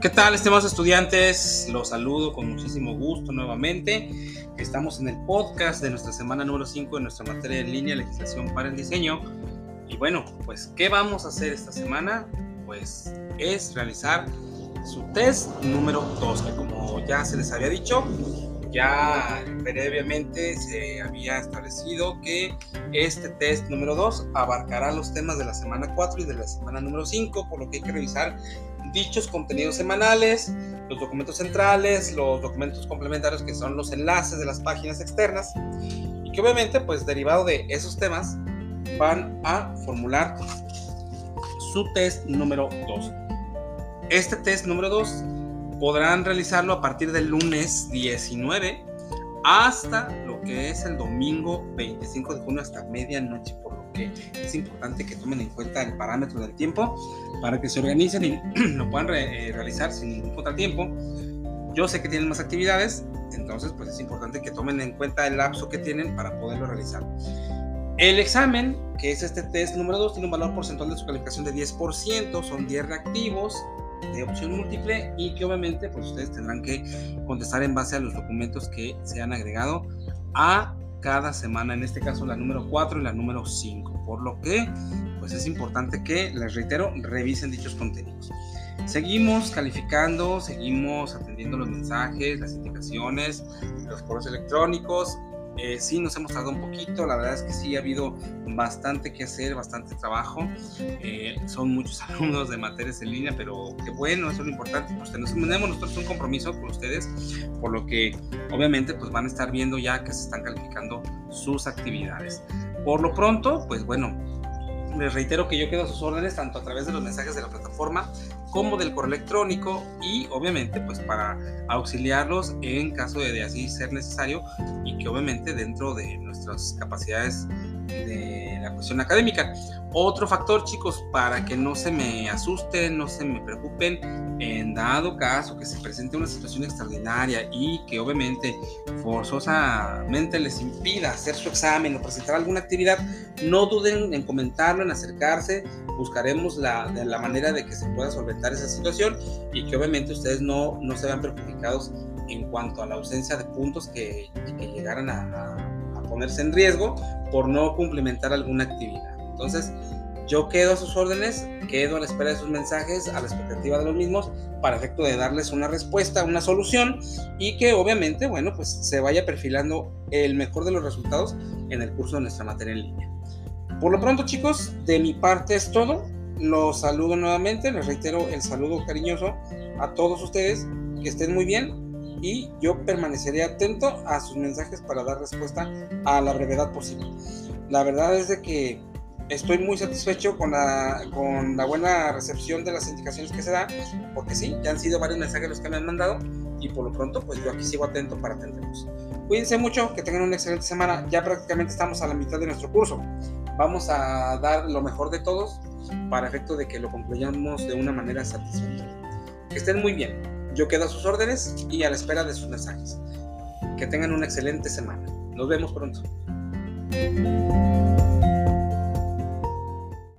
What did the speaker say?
¿Qué tal, estimados estudiantes? Los saludo con muchísimo gusto nuevamente. Estamos en el podcast de nuestra semana número 5 de nuestra materia en línea, legislación para el diseño. Y bueno, pues, ¿qué vamos a hacer esta semana? Pues es realizar su test número 2, que como ya se les había dicho, ya previamente se había establecido que este test número 2 abarcará los temas de la semana 4 y de la semana número 5, por lo que hay que revisar dichos contenidos semanales, los documentos centrales, los documentos complementarios que son los enlaces de las páginas externas y que obviamente pues derivado de esos temas van a formular su test número 2. Este test número 2 podrán realizarlo a partir del lunes 19 hasta lo que es el domingo 25 de junio hasta medianoche, es importante que tomen en cuenta el parámetro del tiempo para que se organicen y lo puedan eh, realizar sin ningún contratiempo. Yo sé que tienen más actividades, entonces pues es importante que tomen en cuenta el lapso que tienen para poderlo realizar. El examen, que es este test número 2, tiene un valor porcentual de su calificación de 10%, son 10 reactivos, de opción múltiple y que obviamente pues ustedes tendrán que contestar en base a los documentos que se han agregado a cada semana, en este caso la número 4 y la número 5, por lo que pues es importante que, les reitero, revisen dichos contenidos. Seguimos calificando, seguimos atendiendo los mensajes, las indicaciones, los correos electrónicos, eh, sí nos hemos tardado un poquito, la verdad es que sí ha habido bastante que hacer, bastante trabajo. Eh, son muchos alumnos de materias en línea, pero qué bueno, eso es lo importante. Pues tenemos nosotros un compromiso con ustedes, por lo que obviamente pues van a estar viendo ya que se están calificando sus actividades. Por lo pronto, pues bueno, les reitero que yo quedo a sus órdenes tanto a través de los mensajes de la plataforma como del correo electrónico y obviamente pues para auxiliarlos en caso de, de así ser necesario y que obviamente dentro de nuestras capacidades de la cuestión académica. Otro factor, chicos, para que no se me asusten, no se me preocupen, en dado caso que se presente una situación extraordinaria y que obviamente forzosamente les impida hacer su examen o presentar alguna actividad, no duden en comentarlo, en acercarse, buscaremos la, la manera de que se pueda solventar esa situación y que obviamente ustedes no, no se vean perjudicados en cuanto a la ausencia de puntos que, que llegaran a, a ponerse en riesgo por no cumplimentar alguna actividad. Entonces, yo quedo a sus órdenes, quedo a la espera de sus mensajes, a la expectativa de los mismos, para efecto de darles una respuesta, una solución y que obviamente, bueno, pues se vaya perfilando el mejor de los resultados en el curso de nuestra materia en línea. Por lo pronto, chicos, de mi parte es todo. Los saludo nuevamente, les reitero el saludo cariñoso a todos ustedes, que estén muy bien y yo permaneceré atento a sus mensajes para dar respuesta a la brevedad posible. La verdad es de que estoy muy satisfecho con la, con la buena recepción de las indicaciones que se da, porque sí, ya han sido varios mensajes los que me han mandado y por lo pronto pues yo aquí sigo atento para atenderlos. Cuídense mucho, que tengan una excelente semana, ya prácticamente estamos a la mitad de nuestro curso. Vamos a dar lo mejor de todos para efecto de que lo concluyamos de una manera satisfactoria. Que estén muy bien, yo quedo a sus órdenes y a la espera de sus mensajes. Que tengan una excelente semana. Nos vemos pronto.